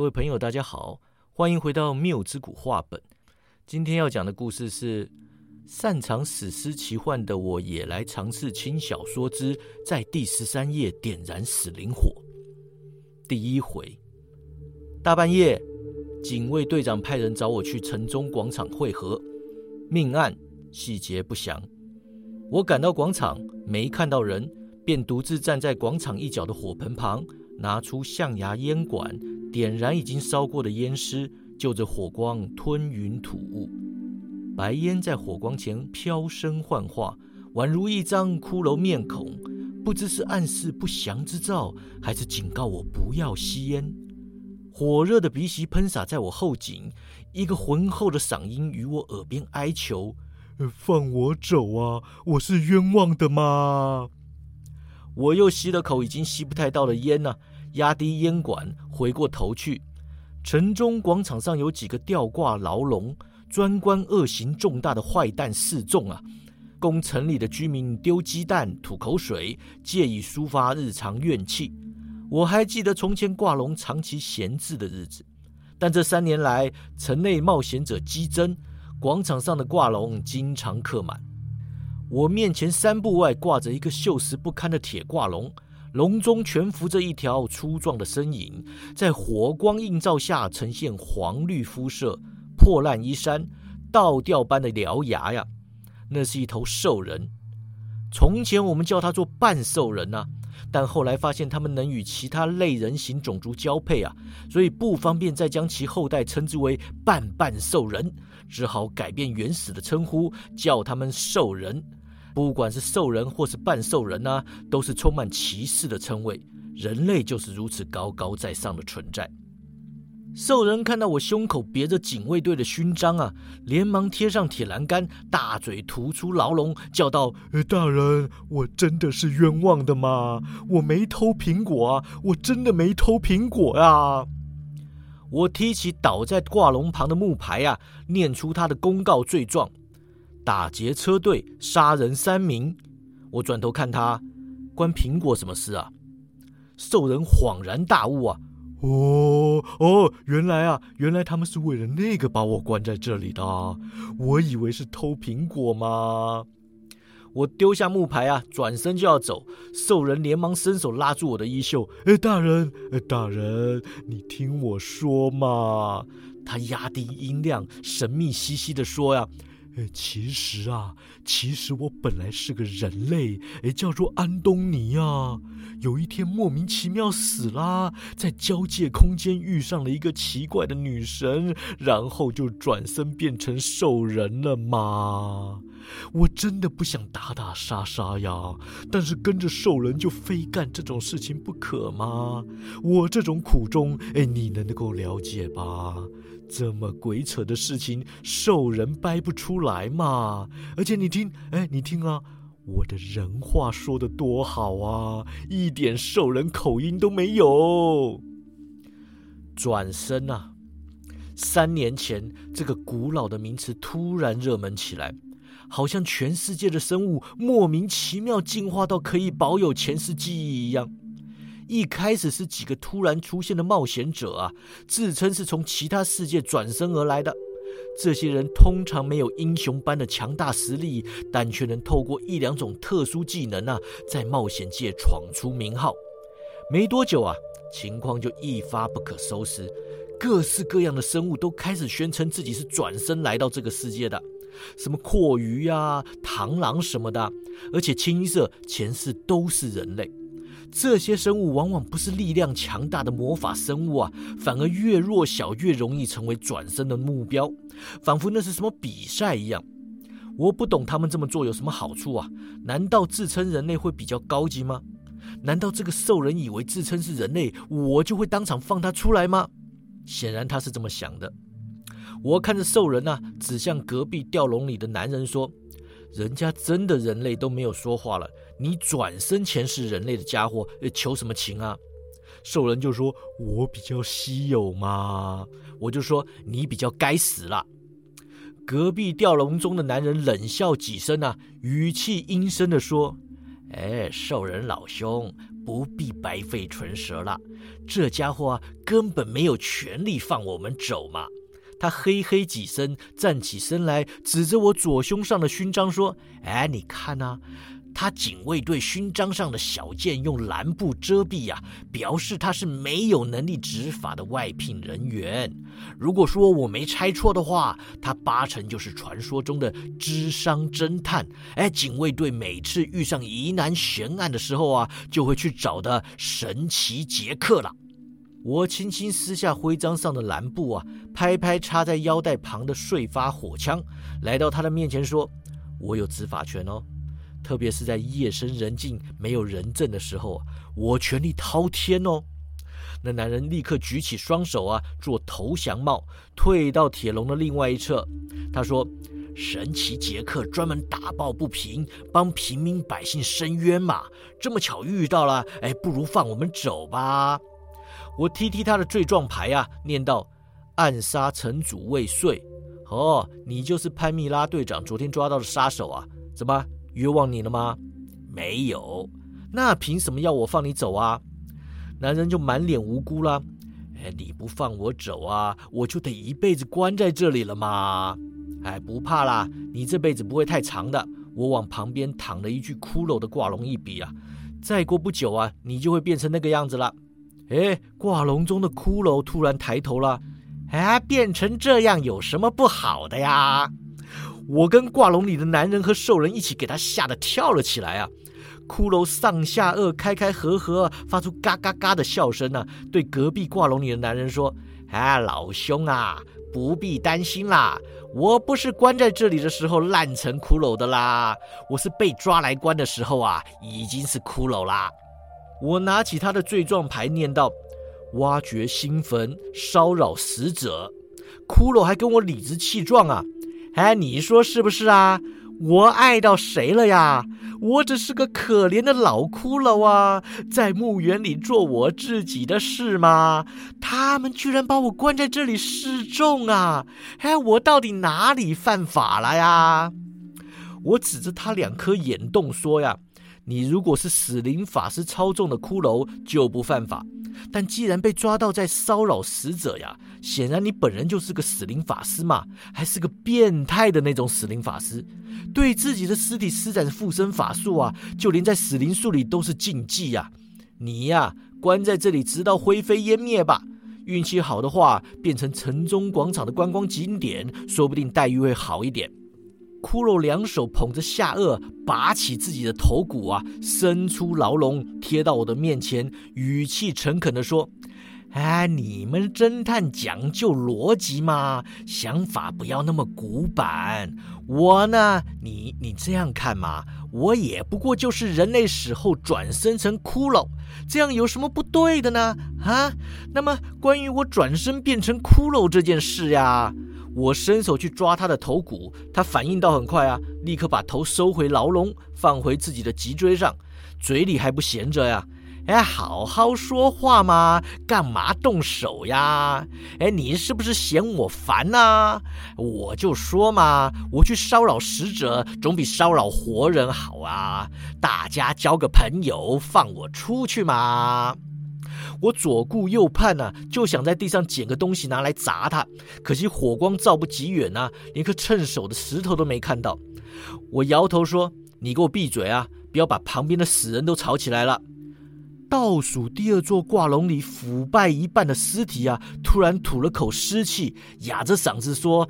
各位朋友，大家好，欢迎回到谬之谷话本。今天要讲的故事是擅长史诗奇幻的我，也来尝试轻小说之在第十三页点燃死灵火。第一回，大半夜，警卫队长派人找我去城中广场会合，命案细节不详。我赶到广场，没看到人，便独自站在广场一角的火盆旁，拿出象牙烟管。点燃已经烧过的烟丝，就着火光吞云吐雾，白烟在火光前飘升幻化，宛如一张骷髅面孔，不知是暗示不祥之兆，还是警告我不要吸烟。火热的鼻息喷洒在我后颈，一个浑厚的嗓音与我耳边哀求：“放我走啊！我是冤枉的吗？”我又吸了口已经吸不太到的烟呢。压低烟管，回过头去，城中广场上有几个吊挂牢笼，专关恶行重大的坏蛋示众啊，供城里的居民丢鸡蛋、吐口水，借以抒发日常怨气。我还记得从前挂笼长期闲置的日子，但这三年来，城内冒险者激增，广场上的挂笼经常客满。我面前三步外挂着一个锈蚀不堪的铁挂笼。笼中蜷伏着一条粗壮的身影，在火光映照下呈现黄绿肤色，破烂衣衫，倒吊般的獠牙呀！那是一头兽人。从前我们叫它做半兽人呐，但后来发现它们能与其他类人形种族交配啊，所以不方便再将其后代称之为半半兽人，只好改变原始的称呼，叫他们兽人。不管是兽人或是半兽人啊，都是充满歧视的称谓。人类就是如此高高在上的存在。兽人看到我胸口别着警卫队的勋章啊，连忙贴上铁栏杆，大嘴吐出牢笼，叫道：“大人，我真的是冤枉的吗？我没偷苹果啊，我真的没偷苹果啊！”我提起倒在挂笼旁的木牌啊，念出他的公告罪状。打劫车队，杀人三名。我转头看他，关苹果什么事啊？兽人恍然大悟啊！哦哦，原来啊，原来他们是为了那个把我关在这里的。我以为是偷苹果嘛。我丢下木牌啊，转身就要走。兽人连忙伸手拉住我的衣袖。哎，大人，哎，大人，你听我说嘛。他压低音量，神秘兮兮的说呀。其实啊，其实我本来是个人类，哎，叫做安东尼啊。有一天莫名其妙死啦，在交界空间遇上了一个奇怪的女神，然后就转身变成兽人了嘛。我真的不想打打杀杀呀，但是跟着兽人就非干这种事情不可吗？我这种苦衷，哎，你能够了解吧？这么鬼扯的事情，兽人掰不出来嘛！而且你听，哎，你听啊，我的人话说的多好啊，一点兽人口音都没有。转身啊，三年前这个古老的名词突然热门起来，好像全世界的生物莫名其妙进化到可以保有前世记忆一样。一开始是几个突然出现的冒险者啊，自称是从其他世界转生而来的。这些人通常没有英雄般的强大实力，但却能透过一两种特殊技能啊，在冒险界闯出名号。没多久啊，情况就一发不可收拾，各式各样的生物都开始宣称自己是转身来到这个世界的，什么阔鱼呀、螳螂什么的，而且清一色前世都是人类。这些生物往往不是力量强大的魔法生物啊，反而越弱小越容易成为转生的目标，仿佛那是什么比赛一样。我不懂他们这么做有什么好处啊？难道自称人类会比较高级吗？难道这个兽人以为自称是人类，我就会当场放他出来吗？显然他是这么想的。我看着兽人啊，指向隔壁吊笼里的男人说。人家真的人类都没有说话了，你转身前是人类的家伙，求什么情啊？兽人就说：“我比较稀有嘛。”我就说：“你比较该死了。”隔壁吊笼中的男人冷笑几声啊，语气阴森的说：“哎，兽人老兄，不必白费唇舌了。这家伙啊，根本没有权利放我们走嘛！他嘿嘿几声，站起身来，指着我左胸上的勋章说：“哎，你看呐。”他警卫队勋章上的小剑用蓝布遮蔽呀，表示他是没有能力执法的外聘人员。如果说我没猜错的话，他八成就是传说中的智商侦探。哎，警卫队每次遇上疑难悬案的时候啊，就会去找的神奇杰克了。我轻轻撕下徽章上的蓝布啊，拍拍插在腰带旁的碎发火枪，来到他的面前说：“我有执法权哦。”特别是在夜深人静、没有人证的时候，我权力滔天哦。那男人立刻举起双手啊，做投降帽，退到铁笼的另外一侧。他说：“神奇杰克专门打抱不平，帮平民百姓伸冤嘛。这么巧遇到了，哎，不如放我们走吧。”我踢踢他的罪状牌啊，念道：“暗杀城主未遂。”哦，你就是潘蜜拉队长昨天抓到的杀手啊？怎么？冤枉你了吗？没有，那凭什么要我放你走啊？男人就满脸无辜了。哎，你不放我走啊，我就得一辈子关在这里了吗？哎，不怕啦，你这辈子不会太长的。我往旁边躺了一具骷髅的挂龙一比啊，再过不久啊，你就会变成那个样子了。哎，挂笼中的骷髅突然抬头了。哎，变成这样有什么不好的呀？我跟挂笼里的男人和兽人一起给他吓得跳了起来啊！骷髅上下颚开开合合，发出嘎嘎嘎的笑声呢。对隔壁挂笼里的男人说：“哎，老兄啊，不必担心啦，我不是关在这里的时候烂成骷髅的啦，我是被抓来关的时候啊，已经是骷髅啦。”我拿起他的罪状牌，念道：“挖掘新坟，骚扰死者。”骷髅还跟我理直气壮啊！哎，你说是不是啊？我爱到谁了呀？我只是个可怜的老骷髅啊，在墓园里做我自己的事吗？他们居然把我关在这里示众啊！哎，我到底哪里犯法了呀？我指着他两颗眼洞说呀：“你如果是死灵法师操纵的骷髅，就不犯法。”但既然被抓到在骚扰死者呀，显然你本人就是个死灵法师嘛，还是个变态的那种死灵法师，对自己的尸体施展附身法术啊，就连在死灵术里都是禁忌呀。你呀，关在这里直到灰飞烟灭吧。运气好的话，变成城中广场的观光景点，说不定待遇会好一点。骷髅两手捧着下颚，拔起自己的头骨啊，伸出牢笼，贴到我的面前，语气诚恳地说：“哎，你们侦探讲究逻辑嘛，想法不要那么古板。我呢，你你这样看嘛，我也不过就是人类死后转生成骷髅，这样有什么不对的呢？啊？那么关于我转身变成骷髅这件事呀？”我伸手去抓他的头骨，他反应倒很快啊，立刻把头收回牢笼，放回自己的脊椎上，嘴里还不闲着呀。哎，好好说话嘛，干嘛动手呀？哎，你是不是嫌我烦呐？我就说嘛，我去骚扰死者总比骚扰活人好啊，大家交个朋友，放我出去嘛。我左顾右盼呢，就想在地上捡个东西拿来砸他，可惜火光照不及远啊，连颗趁手的石头都没看到。我摇头说：“你给我闭嘴啊，不要把旁边的死人都吵起来了。”倒数第二座挂笼里腐败一半的尸体啊，突然吐了口湿气，哑着嗓子说：“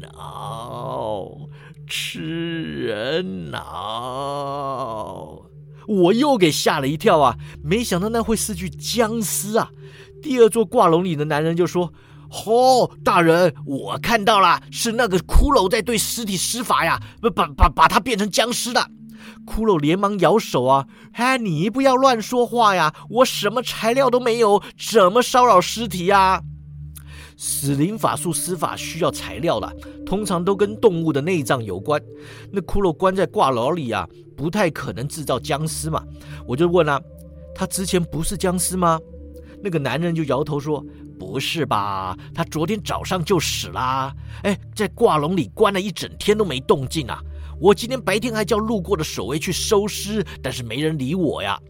挠，吃人挠。”我又给吓了一跳啊！没想到那会是具僵尸啊！第二座挂笼里的男人就说：“哦，大人，我看到了，是那个骷髅在对尸体施法呀，把把把他变成僵尸的。”骷髅连忙摇手啊！哎，你不要乱说话呀！我什么材料都没有，怎么骚扰尸体呀？死灵法术施法需要材料的，通常都跟动物的内脏有关。那骷髅关在挂牢里啊，不太可能制造僵尸嘛。我就问啊，他之前不是僵尸吗？那个男人就摇头说：“不是吧，他昨天早上就死啦。哎，在挂笼里关了一整天都没动静啊。我今天白天还叫路过的守卫去收尸，但是没人理我呀。”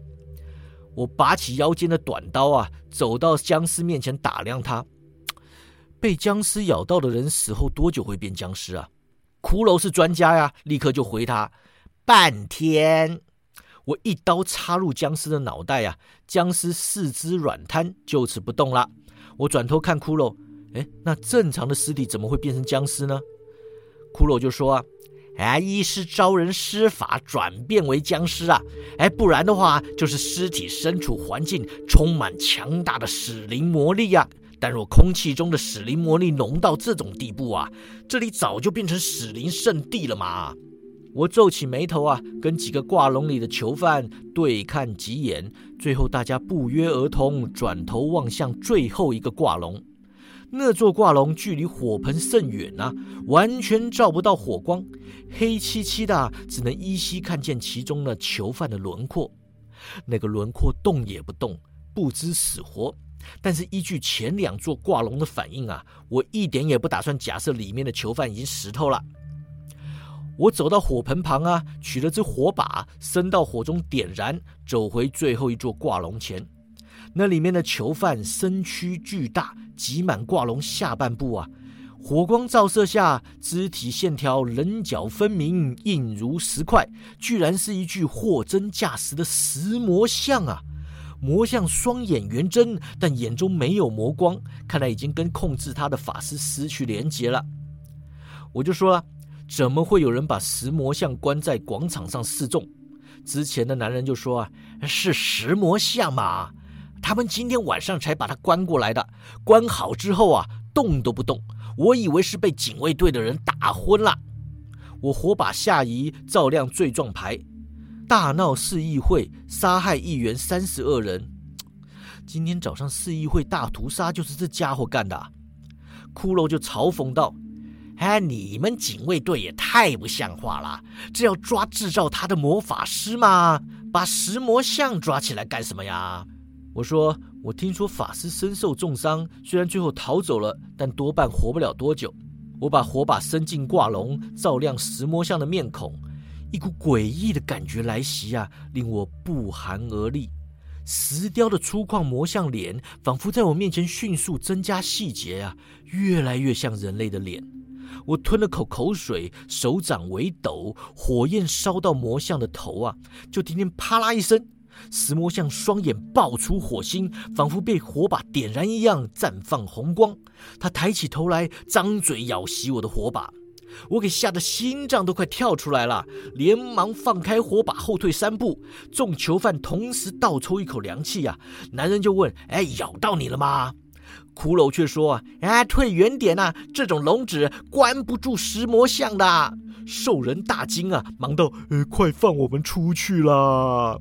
我拔起腰间的短刀啊，走到僵尸面前打量他。被僵尸咬到的人死后多久会变僵尸啊？骷髅是专家呀，立刻就回他：半天。我一刀插入僵尸的脑袋呀，僵尸四肢软瘫，就此不动了。我转头看骷髅，哎，那正常的尸体怎么会变成僵尸呢？骷髅就说：“啊，哎，一是招人施法转变为僵尸啊，哎，不然的话就是尸体身处环境充满强大的死灵魔力呀。但若空气中的死灵魔力浓到这种地步啊，这里早就变成死灵圣地了嘛。”我皱起眉头啊，跟几个挂笼里的囚犯对看几眼，最后大家不约而同转头望向最后一个挂笼。那座挂笼距离火盆甚远啊，完全照不到火光，黑漆漆的，只能依稀看见其中的囚犯的轮廓。那个轮廓动也不动，不知死活。但是依据前两座挂笼的反应啊，我一点也不打算假设里面的囚犯已经死透了。我走到火盆旁啊，取了支火把，伸到火中点燃，走回最后一座挂笼前。那里面的囚犯身躯巨大，挤满挂笼下半部啊。火光照射下，肢体线条棱角分明，硬如石块，居然是一具货真价实的石魔像啊！魔像双眼圆睁，但眼中没有魔光，看来已经跟控制他的法师失去连结了。我就说了。怎么会有人把石魔像关在广场上示众？之前的男人就说啊，是石魔像嘛，他们今天晚上才把它关过来的。关好之后啊，动都不动，我以为是被警卫队的人打昏了。我火把下移，照亮罪状牌，大闹市议会，杀害议员三十二人。今天早上市议会大屠杀就是这家伙干的。骷髅就嘲讽道。哎，你们警卫队也太不像话了！这要抓制造他的魔法师吗？把石魔像抓起来干什么呀？我说，我听说法师身受重伤，虽然最后逃走了，但多半活不了多久。我把火把伸进挂笼，照亮石魔像的面孔，一股诡异的感觉来袭啊，令我不寒而栗。石雕的粗犷魔像脸，仿佛在我面前迅速增加细节啊，越来越像人类的脸。我吞了口口水，手掌微抖，火焰烧到魔像的头啊！就听见啪啦一声，石魔像双眼爆出火星，仿佛被火把点燃一样，绽放红光。他抬起头来，张嘴咬袭我的火把，我给吓得心脏都快跳出来了，连忙放开火把，后退三步。众囚犯同时倒抽一口凉气呀！男人就问：“哎，咬到你了吗？”骷髅却说：“哎，退远点呐！这种笼子关不住石魔像的。”兽人大惊啊，忙道：“呃，快放我们出去啦！”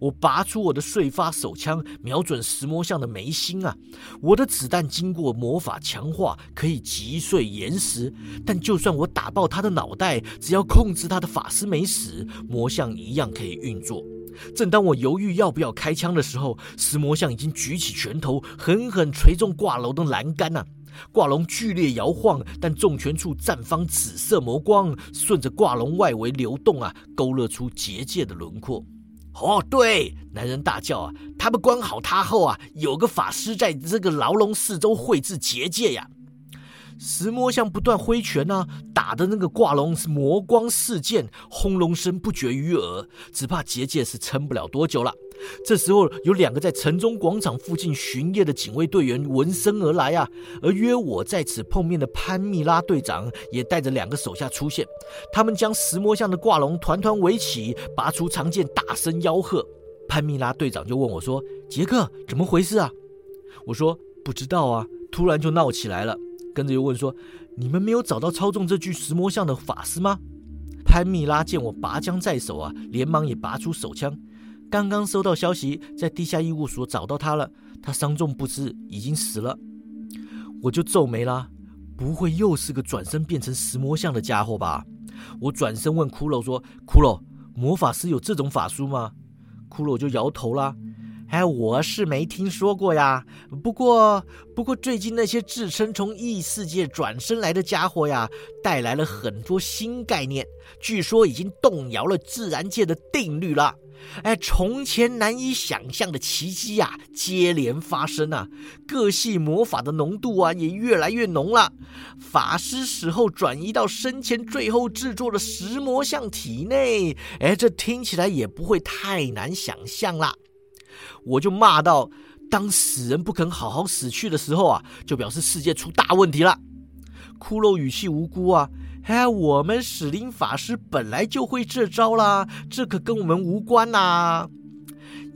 我拔出我的碎发手枪，瞄准石魔像的眉心啊！我的子弹经过魔法强化，可以击碎岩石。但就算我打爆他的脑袋，只要控制他的法师没死，魔像一样可以运作。正当我犹豫要不要开枪的时候，石魔像已经举起拳头，狠狠捶中挂笼的栏杆呐！挂笼剧烈摇晃，但重拳处绽放紫色魔光，顺着挂笼外围流动啊，勾勒出结界的轮廓。哦，对，男人大叫啊！他们关好他后啊，有个法师在这个牢笼四周绘制结界呀。石魔像不断挥拳呢，打的那个挂龙是魔光四溅，轰隆声不绝于耳，只怕结界是撑不了多久了。这时候，有两个在城中广场附近巡夜的警卫队员闻声而来啊，而约我在此碰面的潘蜜拉队长也带着两个手下出现，他们将石魔像的挂龙团团围起，拔出长剑，大声吆喝。潘蜜拉队长就问我说：“杰克，怎么回事啊？”我说：“不知道啊，突然就闹起来了。”跟着又问说：“你们没有找到操纵这具石魔像的法师吗？”潘蜜拉见我拔枪在手啊，连忙也拔出手枪。刚刚收到消息，在地下医务所找到他了，他伤重不治，已经死了。我就皱眉啦，不会又是个转身变成石魔像的家伙吧？我转身问骷髅说：“骷髅，魔法师有这种法术吗？”骷髅就摇头啦。哎，我是没听说过呀。不过，不过最近那些自称从异世界转生来的家伙呀，带来了很多新概念，据说已经动摇了自然界的定律了。哎，从前难以想象的奇迹啊，接连发生啊！各系魔法的浓度啊，也越来越浓了。法师死后转移到生前最后制作的石魔像体内，哎，这听起来也不会太难想象啦。我就骂到：当死人不肯好好死去的时候啊，就表示世界出大问题了。骷髅语气无辜啊。哎，我们史灵法师本来就会这招啦，这可跟我们无关呐。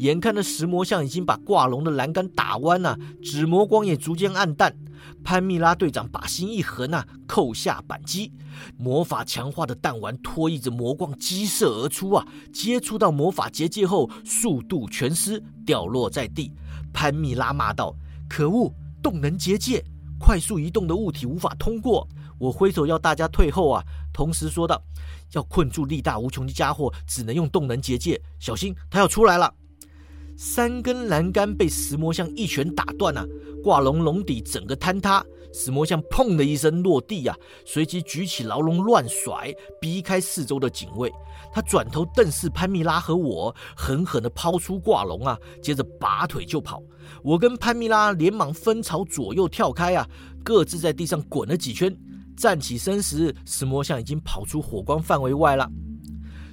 眼看着石魔像已经把挂龙的栏杆打弯了，纸魔光也逐渐暗淡。潘蜜拉队长把心一横啊，扣下扳机，魔法强化的弹丸拖曳着魔光激射而出啊！接触到魔法结界后，速度全失，掉落在地。潘蜜拉骂道：“可恶，动能结界，快速移动的物体无法通过。”我挥手要大家退后啊，同时说道：“要困住力大无穷的家伙，只能用动能结界，小心他要出来了。”三根栏杆被石魔像一拳打断了，挂龙龙底整个坍塌，石魔像砰的一声落地啊，随即举起牢笼乱甩，逼开四周的警卫。他转头瞪视潘蜜拉和我，狠狠地抛出挂龙啊，接着拔腿就跑。我跟潘蜜拉连忙分朝左右跳开啊，各自在地上滚了几圈。站起身时，石魔像已经跑出火光范围外了。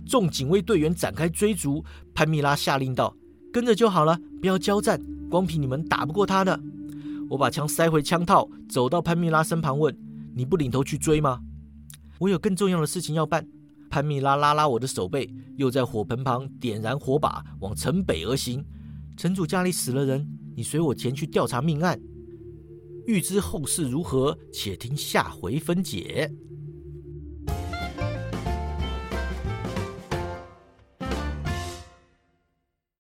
众警卫队员展开追逐，潘蜜拉下令道：“跟着就好了，不要交战，光凭你们打不过他的。”我把枪塞回枪套，走到潘蜜拉身旁问：“你不领头去追吗？”“我有更重要的事情要办。”潘蜜拉拉拉我的手背，又在火盆旁点燃火把，往城北而行。城主家里死了人，你随我前去调查命案。欲知后事如何，且听下回分解。